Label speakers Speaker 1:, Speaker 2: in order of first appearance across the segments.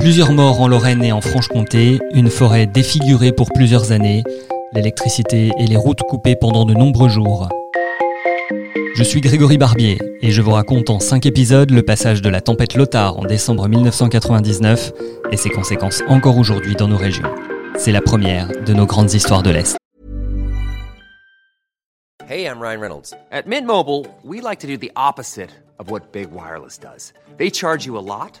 Speaker 1: Plusieurs morts en Lorraine et en Franche-Comté, une forêt défigurée pour plusieurs années, l'électricité et les routes coupées pendant de nombreux jours. Je suis Grégory Barbier et je vous raconte en 5 épisodes le passage de la tempête Lothar en décembre 1999 et ses conséquences encore aujourd'hui dans nos régions. C'est la première de nos grandes histoires de l'Est.
Speaker 2: Hey, I'm Ryan Reynolds. At Mint Mobile, we like to do the opposite of what Big Wireless does. They charge you a lot.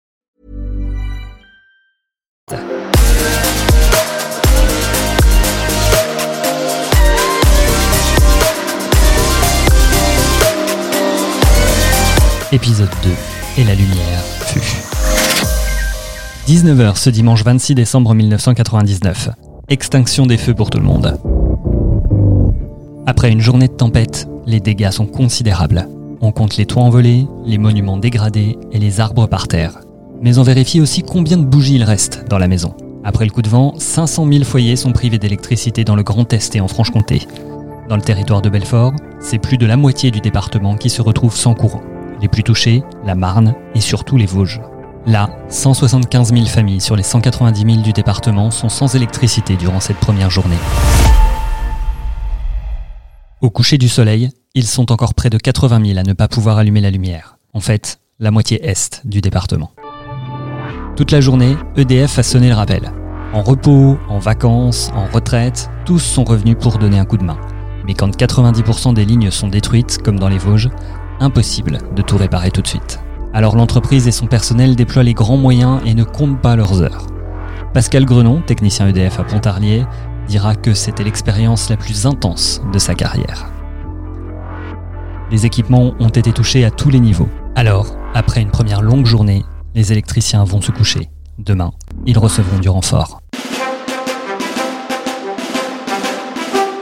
Speaker 1: Épisode 2. Et la lumière fut. 19h ce dimanche 26 décembre 1999. Extinction des feux pour tout le monde. Après une journée de tempête, les dégâts sont considérables. On compte les toits envolés, les monuments dégradés et les arbres par terre. Mais on vérifie aussi combien de bougies il reste dans la maison. Après le coup de vent, 500 000 foyers sont privés d'électricité dans le Grand Est et en Franche-Comté. Dans le territoire de Belfort, c'est plus de la moitié du département qui se retrouve sans courant les plus touchés, la Marne et surtout les Vosges. Là, 175 000 familles sur les 190 000 du département sont sans électricité durant cette première journée. Au coucher du soleil, ils sont encore près de 80 000 à ne pas pouvoir allumer la lumière. En fait, la moitié est du département. Toute la journée, EDF a sonné le rappel. En repos, en vacances, en retraite, tous sont revenus pour donner un coup de main. Mais quand 90% des lignes sont détruites, comme dans les Vosges, impossible de tout réparer tout de suite. Alors l'entreprise et son personnel déploient les grands moyens et ne comptent pas leurs heures. Pascal Grenon, technicien EDF à Pontarlier, dira que c'était l'expérience la plus intense de sa carrière. Les équipements ont été touchés à tous les niveaux. Alors, après une première longue journée, les électriciens vont se coucher. Demain, ils recevront du renfort.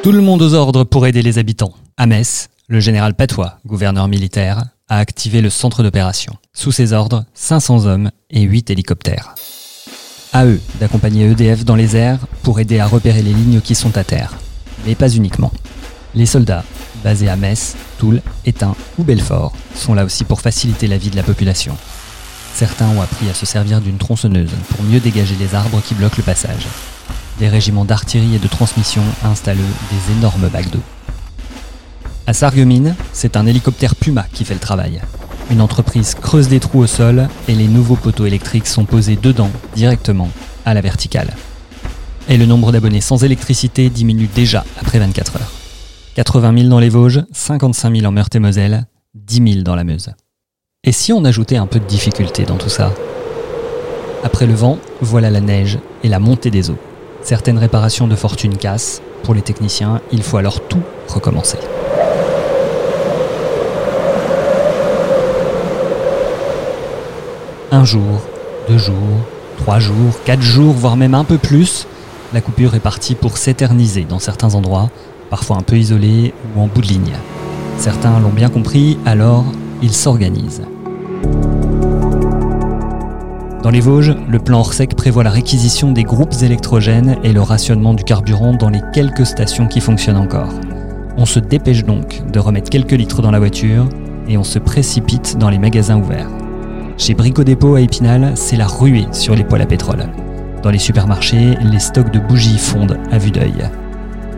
Speaker 1: Tout le monde aux ordres pour aider les habitants. À Metz, le général Patois, gouverneur militaire, a activé le centre d'opération. Sous ses ordres, 500 hommes et 8 hélicoptères. À eux d'accompagner EDF dans les airs pour aider à repérer les lignes qui sont à terre. Mais pas uniquement. Les soldats, basés à Metz, Toul, Étain ou Belfort, sont là aussi pour faciliter la vie de la population. Certains ont appris à se servir d'une tronçonneuse pour mieux dégager les arbres qui bloquent le passage. Des régiments d'artillerie et de transmission installent des énormes bacs d'eau. À Sarreguemines, c'est un hélicoptère Puma qui fait le travail. Une entreprise creuse des trous au sol et les nouveaux poteaux électriques sont posés dedans directement à la verticale. Et le nombre d'abonnés sans électricité diminue déjà après 24 heures. 80 000 dans les Vosges, 55 000 en Meurthe-et-Moselle, 10 000 dans la Meuse. Et si on ajoutait un peu de difficulté dans tout ça? Après le vent, voilà la neige et la montée des eaux. Certaines réparations de fortune cassent. Pour les techniciens, il faut alors tout recommencer. Un jour, deux jours, trois jours, quatre jours, voire même un peu plus, la coupure est partie pour s'éterniser dans certains endroits, parfois un peu isolés ou en bout de ligne. Certains l'ont bien compris, alors ils s'organisent. Dans les Vosges, le plan Orsec prévoit la réquisition des groupes électrogènes et le rationnement du carburant dans les quelques stations qui fonctionnent encore. On se dépêche donc de remettre quelques litres dans la voiture et on se précipite dans les magasins ouverts. Chez Brico Dépôt à Épinal, c'est la ruée sur les poêles à pétrole. Dans les supermarchés, les stocks de bougies fondent à vue d'œil.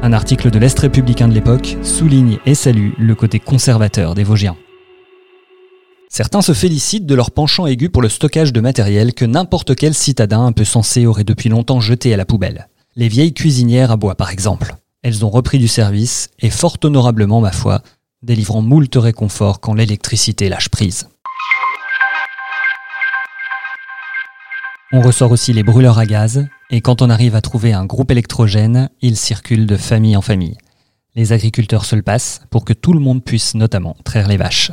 Speaker 1: Un article de l'Est républicain de l'époque souligne et salue le côté conservateur des Vosgiens. Certains se félicitent de leur penchant aigu pour le stockage de matériel que n'importe quel citadin un peu sensé aurait depuis longtemps jeté à la poubelle. Les vieilles cuisinières à bois par exemple. Elles ont repris du service et fort honorablement ma foi, délivrant moult réconfort quand l'électricité lâche prise. On ressort aussi les brûleurs à gaz, et quand on arrive à trouver un groupe électrogène, ils circulent de famille en famille. Les agriculteurs se le passent pour que tout le monde puisse notamment traire les vaches.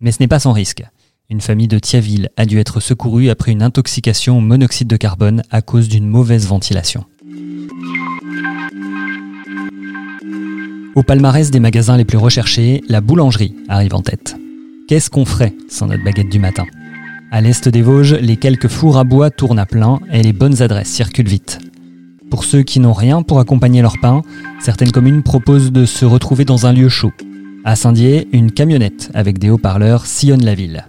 Speaker 1: Mais ce n'est pas sans risque. Une famille de Thiaville a dû être secourue après une intoxication au monoxyde de carbone à cause d'une mauvaise ventilation. Au palmarès des magasins les plus recherchés, la boulangerie arrive en tête. Qu'est-ce qu'on ferait sans notre baguette du matin? À l'est des Vosges, les quelques fours à bois tournent à plein et les bonnes adresses circulent vite. Pour ceux qui n'ont rien pour accompagner leur pain, certaines communes proposent de se retrouver dans un lieu chaud. À Saint-Dié, une camionnette avec des haut-parleurs sillonne la ville.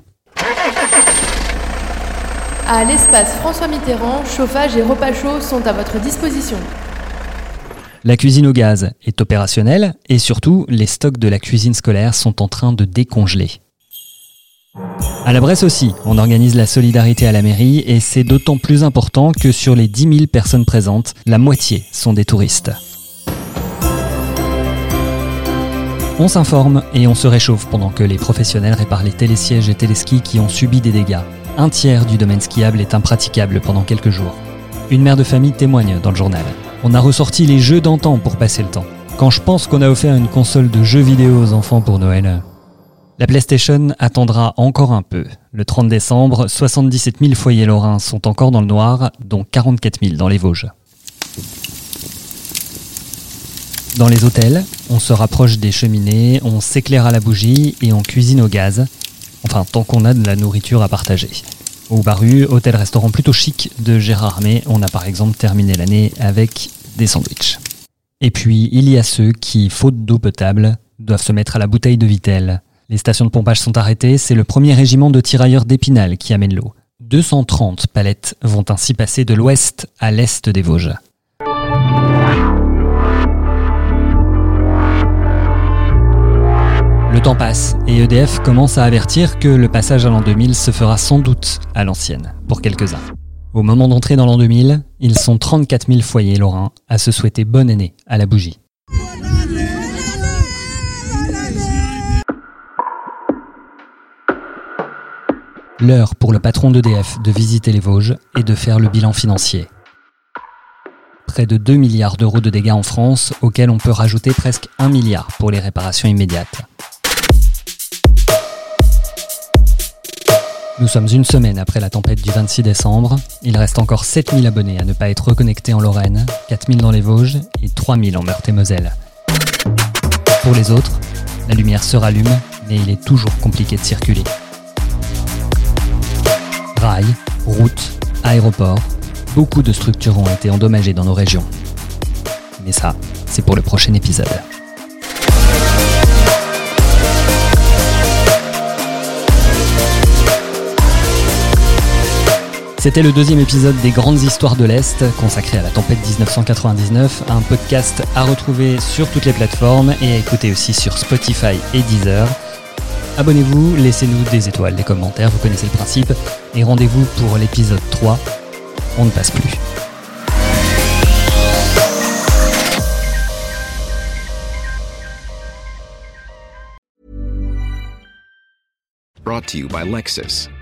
Speaker 3: À l'espace François Mitterrand, chauffage et repas chauds sont à votre disposition.
Speaker 1: La cuisine au gaz est opérationnelle et surtout, les stocks de la cuisine scolaire sont en train de décongeler. À la Bresse aussi, on organise la solidarité à la mairie et c'est d'autant plus important que sur les 10 000 personnes présentes, la moitié sont des touristes. On s'informe et on se réchauffe pendant que les professionnels réparent les télésièges et téléskis qui ont subi des dégâts. Un tiers du domaine skiable est impraticable pendant quelques jours. Une mère de famille témoigne dans le journal. On a ressorti les jeux d'antan pour passer le temps. Quand je pense qu'on a offert une console de jeux vidéo aux enfants pour Noël, la PlayStation attendra encore un peu. Le 30 décembre, 77 000 foyers lorrains sont encore dans le noir, dont 44 000 dans les Vosges. Dans les hôtels, on se rapproche des cheminées, on s'éclaire à la bougie et on cuisine au gaz. Enfin, tant qu'on a de la nourriture à partager. Au Baru, hôtel-restaurant plutôt chic de Gérard May, on a par exemple terminé l'année avec des sandwichs. Et puis, il y a ceux qui, faute d'eau potable, doivent se mettre à la bouteille de Vitel. Les stations de pompage sont arrêtées, c'est le premier régiment de tirailleurs d'Épinal qui amène l'eau. 230 palettes vont ainsi passer de l'ouest à l'est des Vosges. Le temps passe et EDF commence à avertir que le passage à l'an 2000 se fera sans doute à l'ancienne, pour quelques-uns. Au moment d'entrer dans l'an 2000, ils sont 34 000 foyers lorrains à se souhaiter bonne année à la bougie. L'heure pour le patron d'EDF de visiter les Vosges et de faire le bilan financier. Près de 2 milliards d'euros de dégâts en France, auxquels on peut rajouter presque 1 milliard pour les réparations immédiates. Nous sommes une semaine après la tempête du 26 décembre. Il reste encore 7000 abonnés à ne pas être reconnectés en Lorraine, 4000 dans les Vosges et 3000 en Meurthe-et-Moselle. Pour les autres, la lumière se rallume, mais il est toujours compliqué de circuler. Routes, aéroports, beaucoup de structures ont été endommagées dans nos régions. Mais ça, c'est pour le prochain épisode. C'était le deuxième épisode des Grandes Histoires de l'Est, consacré à la tempête 1999, un podcast à retrouver sur toutes les plateformes et à écouter aussi sur Spotify et Deezer. Abonnez-vous, laissez-nous des étoiles, des commentaires, vous connaissez le principe, et rendez-vous pour l'épisode 3. On ne passe plus.
Speaker 4: Brought to you by Lexus.